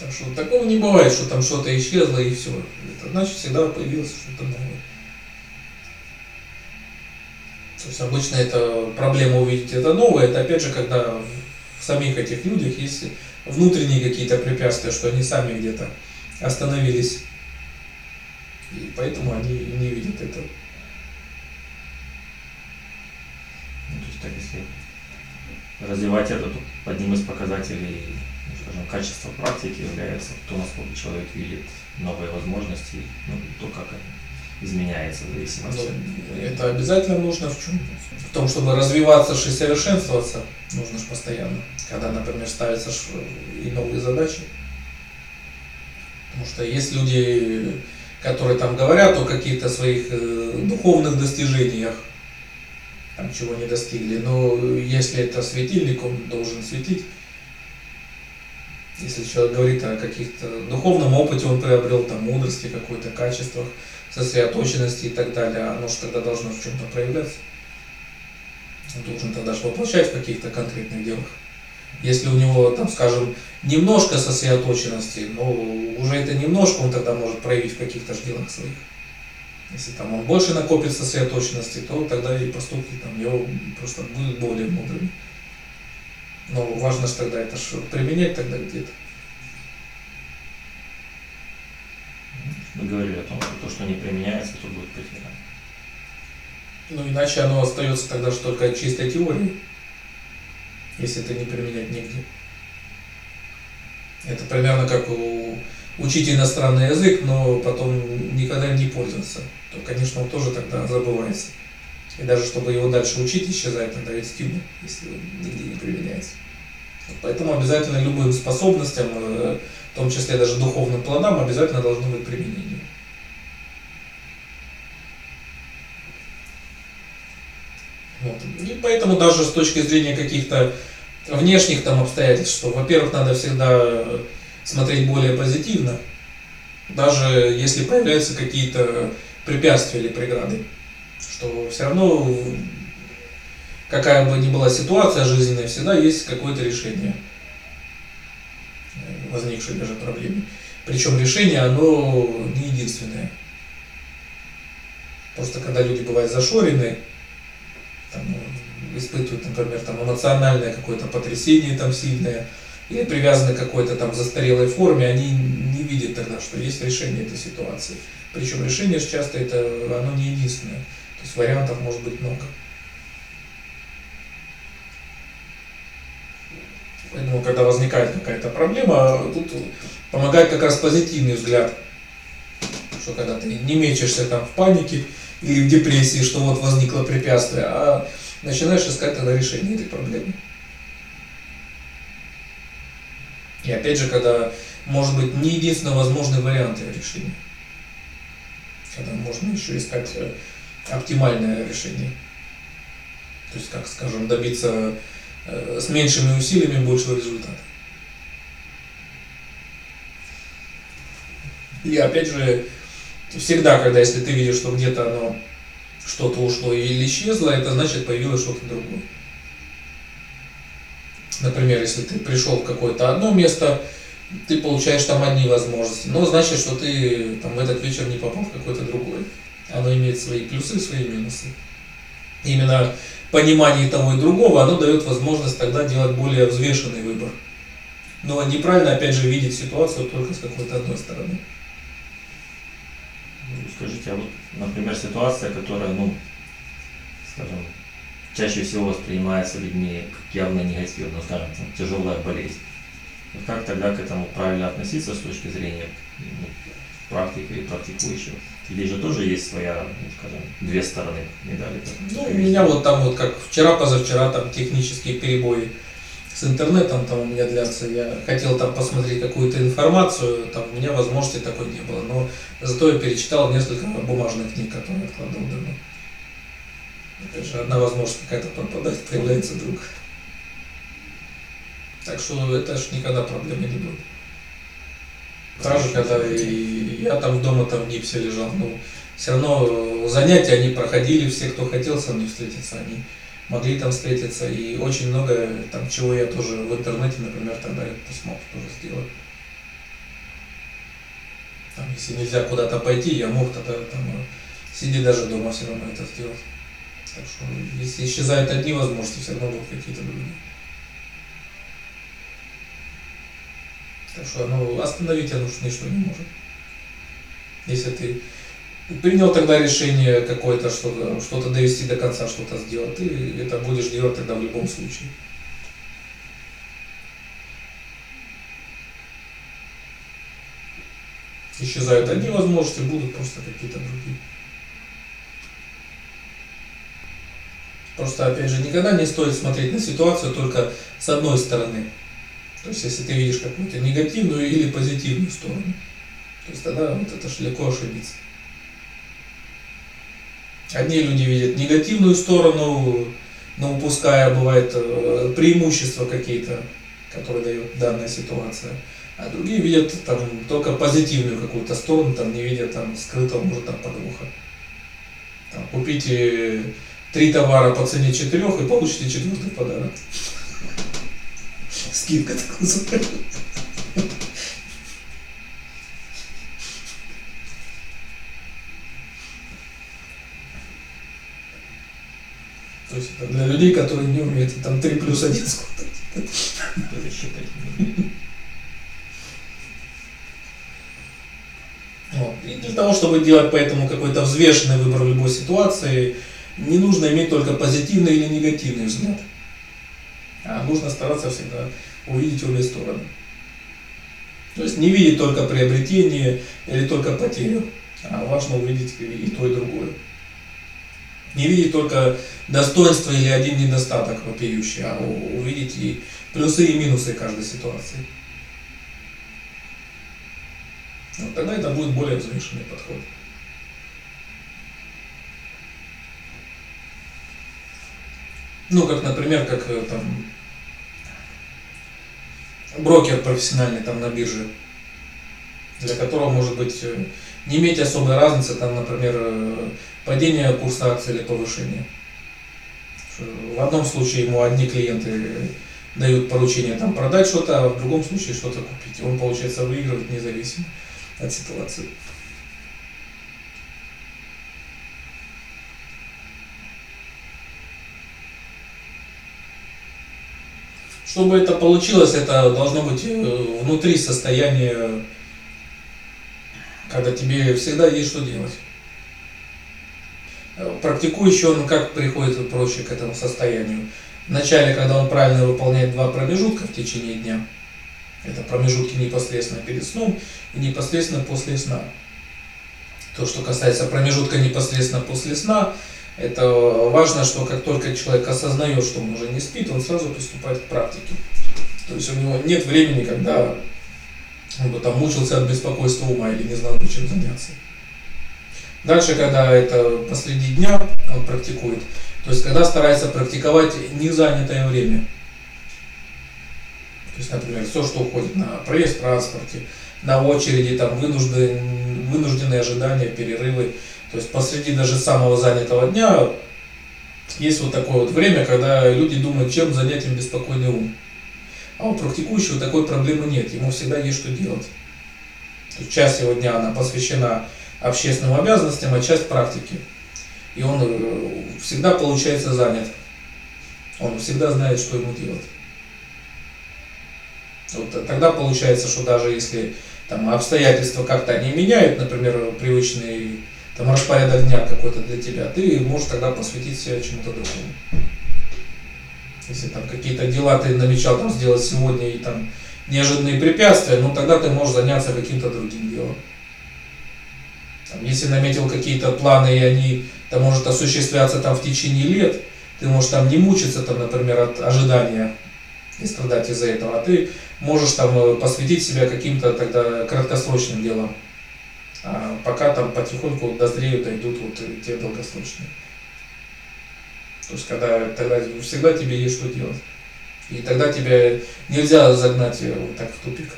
Так что такого не бывает, что там что-то исчезло и все. Это значит всегда появилось что-то новое. То есть обычно это проблема увидеть это новое, это опять же, когда в самих этих людях есть внутренние какие-то препятствия, что они сами где-то остановились. И поэтому они не видят этого. Ну, то есть так если развивать это, то одним из показателей, скажем, качества практики является то, насколько человек видит новые возможности, ну, то, как они изменяется в зависимости. Ну, это обязательно нужно в чем? В том, чтобы развиваться и совершенствоваться, нужно же постоянно. Когда, например, ставятся и новые задачи. Потому что есть люди, которые там говорят о каких-то своих э, духовных достижениях, там чего не достигли. Но если это светильник, он должен светить. Если человек говорит о каких-то духовном опыте, он приобрел там мудрости, какой-то качествах, сосредоточенности и так далее, оно же тогда должно в чем-то проявляться. Он должен тогда же воплощать в каких-то конкретных делах. Если у него, там, скажем, немножко сосредоточенности, но уже это немножко он тогда может проявить в каких-то делах своих. Если там он больше накопит сосредоточенности, то тогда и поступки там его просто будут более мудрыми. Но важно же тогда это что применять тогда где-то. Мы говорили о том, что то, что не применяется, то будет потеряно. Ну иначе оно остается тогда же только чистой теорией, если это не применять нигде. Это примерно как у учить иностранный язык, но потом никогда не пользоваться, то, конечно, он тоже тогда забывается. И даже чтобы его дальше учить, исчезает тогда из стимул, если он нигде не применяется. Поэтому обязательно любым способностям, э, в том числе даже духовным плодам, обязательно должно быть применение. Вот. И поэтому даже с точки зрения каких-то внешних там обстоятельств, что, во-первых, надо всегда смотреть более позитивно, даже если появляются какие-то препятствия или преграды, что все равно какая бы ни была ситуация жизненная, всегда есть какое-то решение возникшей даже проблемы. Причем решение, оно не единственное. Просто когда люди бывают зашорены, там, испытывают, например, там, эмоциональное какое-то потрясение там сильное, или привязаны к какой-то там застарелой форме, они не видят тогда, что есть решение этой ситуации. Причем решение часто это, оно не единственное. То есть вариантов может быть много. Поэтому, когда возникает какая-то проблема, тут помогает как раз позитивный взгляд. Что когда ты не мечешься там в панике или в депрессии, что вот возникло препятствие, а начинаешь искать тогда решение этой проблемы. И опять же, когда может быть не единственно возможный вариант решения. Когда можно еще искать э, оптимальное решение. То есть, как скажем, добиться э, с меньшими усилиями большего результата. И опять же, всегда, когда если ты видишь, что где-то оно что-то ушло или исчезло, это значит появилось что-то другое. Например, если ты пришел в какое-то одно место, ты получаешь там одни возможности, но значит, что ты там в этот вечер не попал в какой-то другой. Оно имеет свои плюсы, свои минусы. Именно понимание того и другого, оно дает возможность тогда делать более взвешенный выбор. Но неправильно, опять же, видеть ситуацию только с какой-то одной стороны. Ну, скажите, а вот, например, ситуация, которая, ну, скажем, чаще всего воспринимается людьми как явно негативно, скажем, там, тяжелая болезнь. Вот как тогда к этому правильно относиться с точки зрения практики и практикующего? Или же тоже есть своя, ну, скажем, две стороны медали? Ну, у меня вот там вот как вчера-позавчера там технические перебои с интернетом там у меня длятся. Я хотел там посмотреть какую-то информацию, там у меня возможности такой не было. Но зато я перечитал несколько бумажных книг, которые откладывал давно. Опять же, одна возможность какая-то пропадает, появляется друг. Так что это же никогда проблемы не будет. Же, когда и я там дома там в гипсе лежал, ну, все равно занятия они проходили, все, кто хотел со мной встретиться, они могли там встретиться. И очень много там чего я тоже в интернете, например, тогда это смог тоже сделать. Там, если нельзя куда-то пойти, я мог тогда там э, сидеть даже дома все равно это сделать. Так что если исчезают одни возможности, все равно будут какие-то другие. Так что ну, остановить оно уж ничто не может. Если ты принял тогда решение какое-то, что-то что довести до конца, что-то сделать, ты это будешь делать тогда в любом случае. Исчезают одни возможности, будут просто какие-то другие. Просто, опять же, никогда не стоит смотреть на ситуацию только с одной стороны. То есть, если ты видишь какую-то негативную или позитивную сторону, то есть тогда вот это легко ошибиться. Одни люди видят негативную сторону, но упуская, бывает, э, преимущества какие-то, которые дает данная ситуация. А другие видят там только позитивную какую-то сторону, там не видят там скрытого, может, там подвоха. Там, купите три товара по цене четырех и получите четвертый подарок. Скидка так называется. То есть это для людей, которые не умеют там 3 плюс 1 сколько Это считать не. Вот. И для того, чтобы делать поэтому какой-то взвешенный выбор в любой ситуации, не нужно иметь только позитивный или негативный взгляд. А нужно стараться всегда увидеть обе стороны. То есть не видеть только приобретение или только потерю, а важно увидеть и то, и другое. Не видеть только достоинство или один недостаток вопиющий, а увидеть и плюсы и минусы каждой ситуации. Вот тогда это будет более взвешенный подход. Ну, как, например, как э, там брокер профессиональный там на бирже, для которого может быть э, не иметь особой разницы, там, например, э, падение курса акций или повышение. В одном случае ему одни клиенты дают поручение там продать что-то, а в другом случае что-то купить. Он, получается, выигрывает независимо от ситуации. Чтобы это получилось, это должно быть э, внутри состояния, когда тебе всегда есть что делать. Практикующий он как приходит проще к этому состоянию. Вначале, когда он правильно выполняет два промежутка в течение дня, это промежутки непосредственно перед сном и непосредственно после сна. То, что касается промежутка непосредственно после сна, это важно, что как только человек осознает, что он уже не спит, он сразу приступает к практике. То есть у него нет времени, когда он бы там мучился от беспокойства ума или не знал, чем заняться. Дальше, когда это посреди дня он практикует, то есть когда старается практиковать не занятое время. То есть, например, все, что уходит на проезд в транспорте, на очереди, там вынужден, вынужденные ожидания, перерывы. То есть посреди даже самого занятого дня есть вот такое вот время, когда люди думают, чем занять им беспокойный ум. А у практикующего такой проблемы нет, ему всегда есть что делать. То есть часть его дня она посвящена общественным обязанностям, а часть практики. И он э, всегда получается занят. Он всегда знает, что ему делать. Вот тогда получается, что даже если там, обстоятельства как-то не меняют, например, привычный там, распорядок дня какой-то для тебя, ты можешь тогда посвятить себя чему-то другому. Если там какие-то дела ты намечал там сделать сегодня и там неожиданные препятствия, ну тогда ты можешь заняться каким-то другим делом. Там, если наметил какие-то планы, и они там может осуществляться там в течение лет, ты можешь там не мучиться, там, например, от ожидания и страдать из-за этого, а ты можешь там э, посвятить себя каким-то тогда краткосрочным делам. А пока там потихоньку дозреют, дойдут вот те долгосрочные. То есть когда тогда всегда тебе есть что делать. И тогда тебя нельзя загнать э, вот так в тупик.